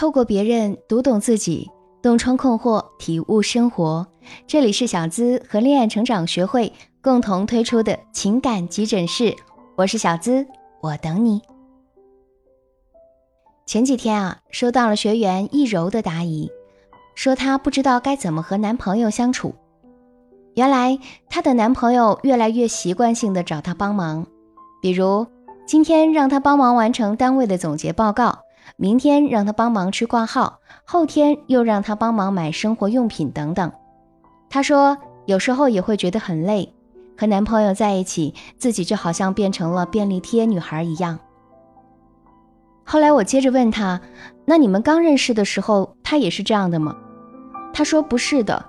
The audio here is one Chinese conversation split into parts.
透过别人读懂自己，洞穿困惑，体悟生活。这里是小资和恋爱成长学会共同推出的情感急诊室，我是小资，我等你。前几天啊，收到了学员易柔的答疑，说她不知道该怎么和男朋友相处。原来她的男朋友越来越习惯性的找她帮忙，比如今天让她帮忙完成单位的总结报告。明天让他帮忙去挂号，后天又让他帮忙买生活用品等等。她说有时候也会觉得很累，和男朋友在一起，自己就好像变成了便利贴女孩一样。后来我接着问她：“那你们刚认识的时候，他也是这样的吗？”她说：“不是的，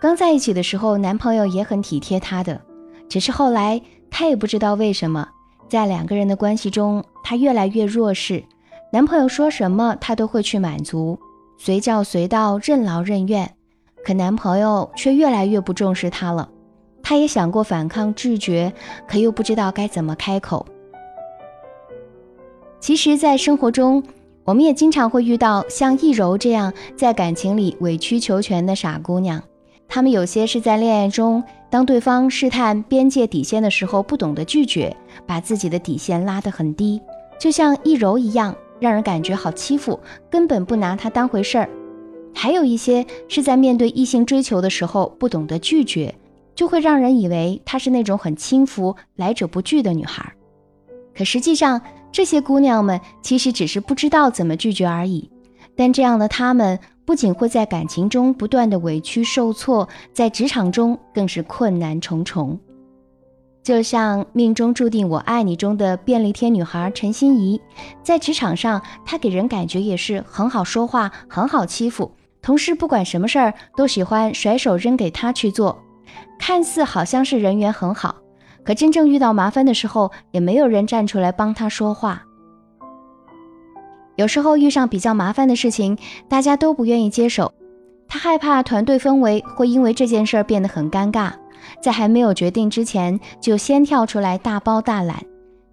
刚在一起的时候，男朋友也很体贴她的，只是后来她也不知道为什么，在两个人的关系中，她越来越弱势。”男朋友说什么，她都会去满足，随叫随到，任劳任怨。可男朋友却越来越不重视她了。她也想过反抗拒绝，可又不知道该怎么开口。其实，在生活中，我们也经常会遇到像易柔这样在感情里委曲求全的傻姑娘。她们有些是在恋爱中，当对方试探边界底线的时候，不懂得拒绝，把自己的底线拉得很低，就像易柔一样。让人感觉好欺负，根本不拿他当回事儿。还有一些是在面对异性追求的时候不懂得拒绝，就会让人以为她是那种很轻浮、来者不拒的女孩。可实际上，这些姑娘们其实只是不知道怎么拒绝而已。但这样的她们不仅会在感情中不断的委屈受挫，在职场中更是困难重重。就像命中注定我爱你中的便利贴女孩陈心怡，在职场上，她给人感觉也是很好说话、很好欺负，同事不管什么事儿都喜欢甩手扔给她去做，看似好像是人缘很好，可真正遇到麻烦的时候，也没有人站出来帮她说话。有时候遇上比较麻烦的事情，大家都不愿意接手，她害怕团队氛围会因为这件事儿变得很尴尬。在还没有决定之前，就先跳出来大包大揽，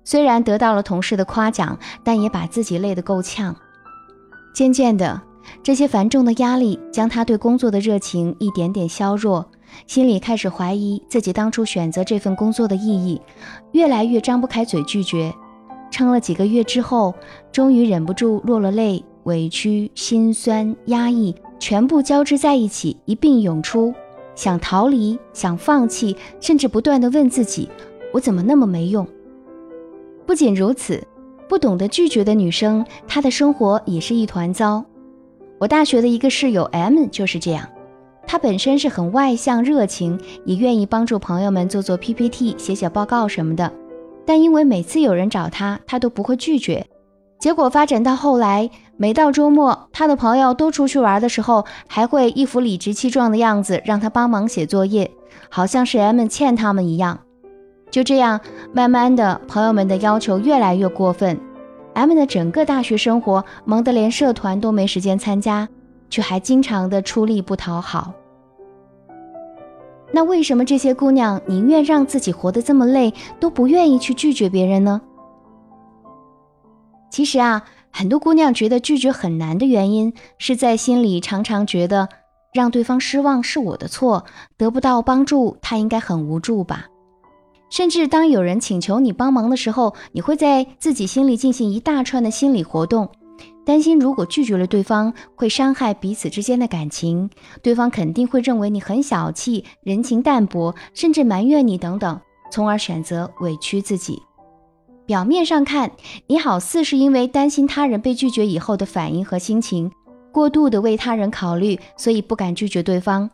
虽然得到了同事的夸奖，但也把自己累得够呛。渐渐的，这些繁重的压力将他对工作的热情一点点削弱，心里开始怀疑自己当初选择这份工作的意义，越来越张不开嘴拒绝。撑了几个月之后，终于忍不住落了泪，委屈、心酸、压抑全部交织在一起，一并涌出。想逃离，想放弃，甚至不断的问自己：我怎么那么没用？不仅如此，不懂得拒绝的女生，她的生活也是一团糟。我大学的一个室友 M 就是这样，她本身是很外向、热情，也愿意帮助朋友们做做 PPT、写写报告什么的，但因为每次有人找她，她都不会拒绝。结果发展到后来，每到周末，他的朋友都出去玩的时候，还会一副理直气壮的样子，让他帮忙写作业，好像是 M 欠他们一样。就这样，慢慢的，朋友们的要求越来越过分，M 的整个大学生活忙得连社团都没时间参加，却还经常的出力不讨好。那为什么这些姑娘宁愿让自己活得这么累，都不愿意去拒绝别人呢？其实啊，很多姑娘觉得拒绝很难的原因，是在心里常常觉得让对方失望是我的错，得不到帮助，他应该很无助吧。甚至当有人请求你帮忙的时候，你会在自己心里进行一大串的心理活动，担心如果拒绝了对方，会伤害彼此之间的感情，对方肯定会认为你很小气、人情淡薄，甚至埋怨你等等，从而选择委屈自己。表面上看，你好似是因为担心他人被拒绝以后的反应和心情，过度的为他人考虑，所以不敢拒绝对方。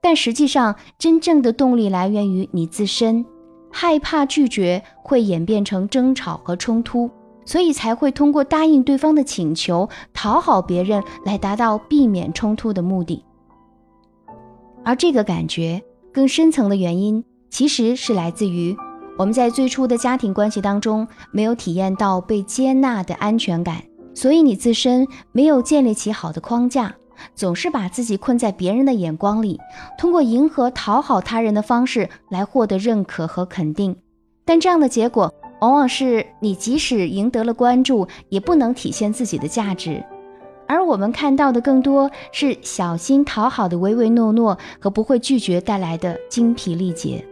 但实际上，真正的动力来源于你自身，害怕拒绝会演变成争吵和冲突，所以才会通过答应对方的请求，讨好别人来达到避免冲突的目的。而这个感觉更深层的原因，其实是来自于。我们在最初的家庭关系当中没有体验到被接纳的安全感，所以你自身没有建立起好的框架，总是把自己困在别人的眼光里，通过迎合讨好他人的方式来获得认可和肯定。但这样的结果往往是你即使赢得了关注，也不能体现自己的价值。而我们看到的更多是小心讨好的唯唯诺诺和不会拒绝带来的精疲力竭。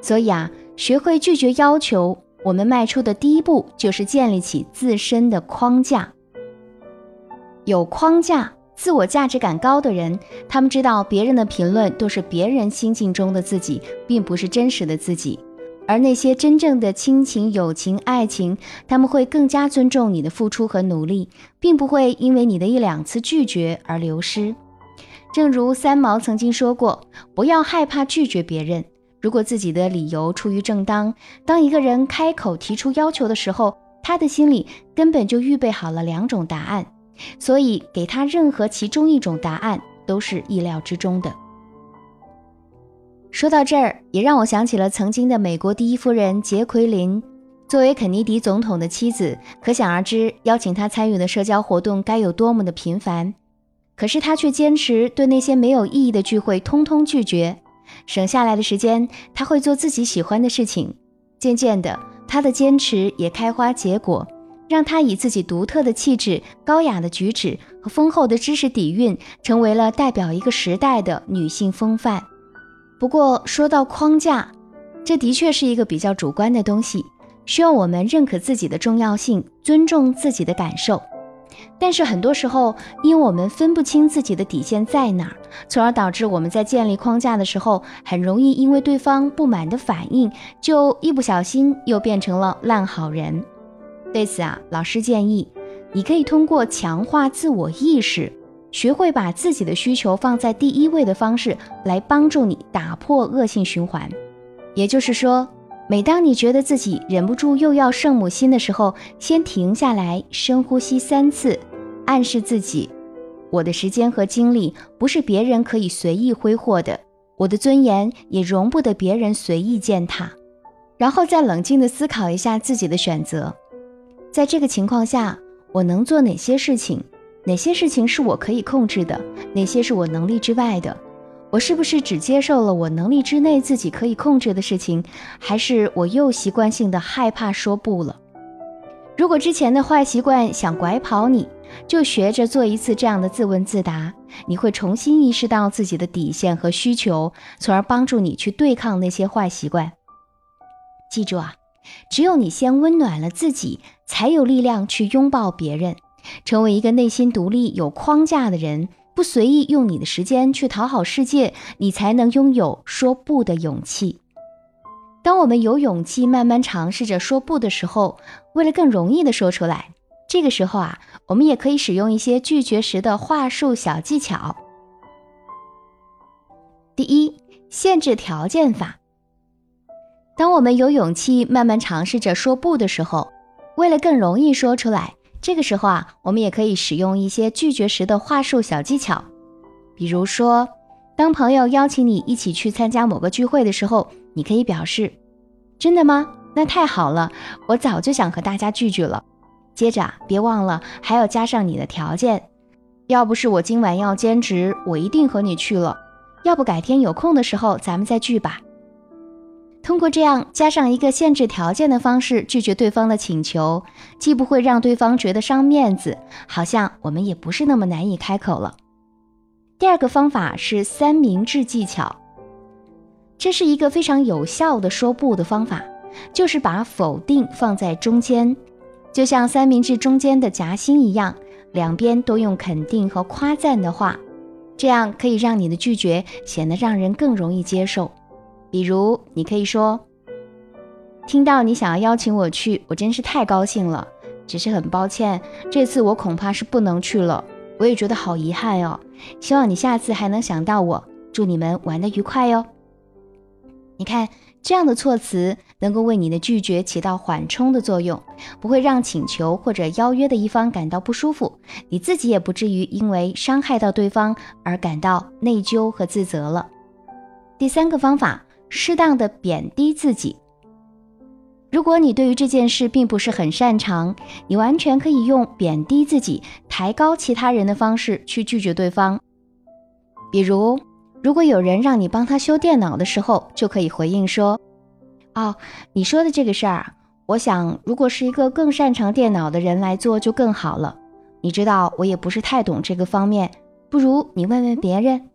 所以啊，学会拒绝要求，我们迈出的第一步就是建立起自身的框架。有框架、自我价值感高的人，他们知道别人的评论都是别人心境中的自己，并不是真实的自己。而那些真正的亲情、友情、爱情，他们会更加尊重你的付出和努力，并不会因为你的一两次拒绝而流失。正如三毛曾经说过：“不要害怕拒绝别人。如果自己的理由出于正当，当一个人开口提出要求的时候，他的心里根本就预备好了两种答案。”所以，给他任何其中一种答案都是意料之中的。说到这儿，也让我想起了曾经的美国第一夫人杰奎琳。作为肯尼迪总统的妻子，可想而知，邀请他参与的社交活动该有多么的频繁。可是他却坚持对那些没有意义的聚会通通拒绝，省下来的时间，他会做自己喜欢的事情。渐渐的，他的坚持也开花结果。让她以自己独特的气质、高雅的举止和丰厚的知识底蕴，成为了代表一个时代的女性风范。不过，说到框架，这的确是一个比较主观的东西，需要我们认可自己的重要性，尊重自己的感受。但是很多时候，因为我们分不清自己的底线在哪儿，从而导致我们在建立框架的时候，很容易因为对方不满的反应，就一不小心又变成了烂好人。对此啊，老师建议，你可以通过强化自我意识，学会把自己的需求放在第一位的方式，来帮助你打破恶性循环。也就是说，每当你觉得自己忍不住又要圣母心的时候，先停下来，深呼吸三次，暗示自己：我的时间和精力不是别人可以随意挥霍的，我的尊严也容不得别人随意践踏。然后再冷静地思考一下自己的选择。在这个情况下，我能做哪些事情？哪些事情是我可以控制的？哪些是我能力之外的？我是不是只接受了我能力之内自己可以控制的事情？还是我又习惯性的害怕说不了？如果之前的坏习惯想拐跑你，就学着做一次这样的自问自答，你会重新意识到自己的底线和需求，从而帮助你去对抗那些坏习惯。记住啊！只有你先温暖了自己，才有力量去拥抱别人，成为一个内心独立、有框架的人，不随意用你的时间去讨好世界，你才能拥有说不的勇气。当我们有勇气慢慢尝试着说不的时候，为了更容易的说出来，这个时候啊，我们也可以使用一些拒绝时的话术小技巧。第一，限制条件法。当我们有勇气慢慢尝试着说不的时候，为了更容易说出来，这个时候啊，我们也可以使用一些拒绝时的话术小技巧。比如说，当朋友邀请你一起去参加某个聚会的时候，你可以表示：“真的吗？那太好了，我早就想和大家聚聚了。”接着，别忘了还要加上你的条件。要不是我今晚要兼职，我一定和你去了。要不改天有空的时候咱们再聚吧。通过这样加上一个限制条件的方式拒绝对方的请求，既不会让对方觉得伤面子，好像我们也不是那么难以开口了。第二个方法是三明治技巧，这是一个非常有效的说不的方法，就是把否定放在中间，就像三明治中间的夹心一样，两边都用肯定和夸赞的话，这样可以让你的拒绝显得让人更容易接受。比如，你可以说：“听到你想要邀请我去，我真是太高兴了。只是很抱歉，这次我恐怕是不能去了。我也觉得好遗憾哦。希望你下次还能想到我。祝你们玩得愉快哟。”你看，这样的措辞能够为你的拒绝起到缓冲的作用，不会让请求或者邀约的一方感到不舒服，你自己也不至于因为伤害到对方而感到内疚和自责了。第三个方法。适当的贬低自己。如果你对于这件事并不是很擅长，你完全可以用贬低自己、抬高其他人的方式去拒绝对方。比如，如果有人让你帮他修电脑的时候，就可以回应说：“哦，你说的这个事儿，我想如果是一个更擅长电脑的人来做就更好了。你知道我也不是太懂这个方面，不如你问问别人。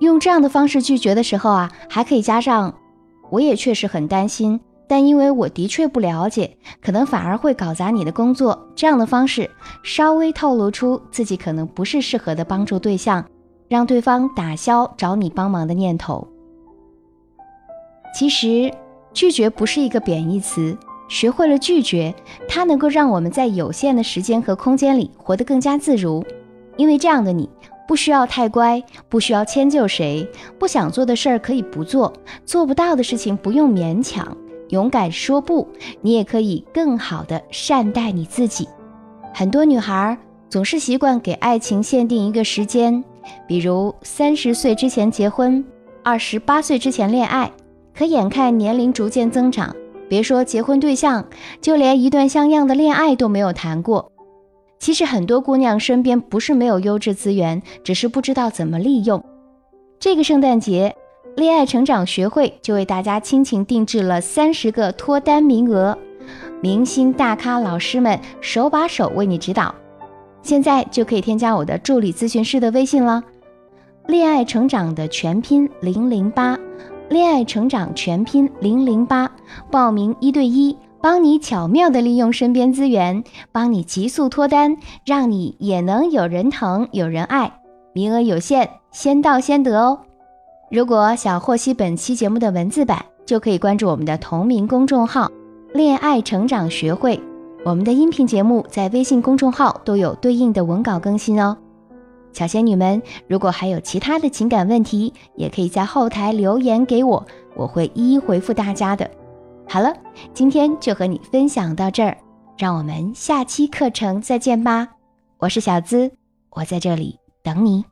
用这样的方式拒绝的时候啊，还可以加上“我也确实很担心，但因为我的确不了解，可能反而会搞砸你的工作。”这样的方式稍微透露出自己可能不是适合的帮助对象，让对方打消找你帮忙的念头。其实，拒绝不是一个贬义词。学会了拒绝，它能够让我们在有限的时间和空间里活得更加自如。因为这样的你，不需要太乖，不需要迁就谁，不想做的事儿可以不做，做不到的事情不用勉强，勇敢说不。你也可以更好的善待你自己。很多女孩总是习惯给爱情限定一个时间，比如三十岁之前结婚，二十八岁之前恋爱。可眼看年龄逐渐增长。别说结婚对象，就连一段像样的恋爱都没有谈过。其实很多姑娘身边不是没有优质资源，只是不知道怎么利用。这个圣诞节，恋爱成长学会就为大家倾情定制了三十个脱单名额，明星大咖老师们手把手为你指导。现在就可以添加我的助理咨询师的微信了，恋爱成长的全拼零零八。恋爱成长全拼零零八，报名一对一，帮你巧妙的利用身边资源，帮你急速脱单，让你也能有人疼有人爱。名额有限，先到先得哦。如果想获悉本期节目的文字版，就可以关注我们的同名公众号“恋爱成长学会”。我们的音频节目在微信公众号都有对应的文稿更新哦。小仙女们，如果还有其他的情感问题，也可以在后台留言给我，我会一一回复大家的。好了，今天就和你分享到这儿，让我们下期课程再见吧。我是小资，我在这里等你。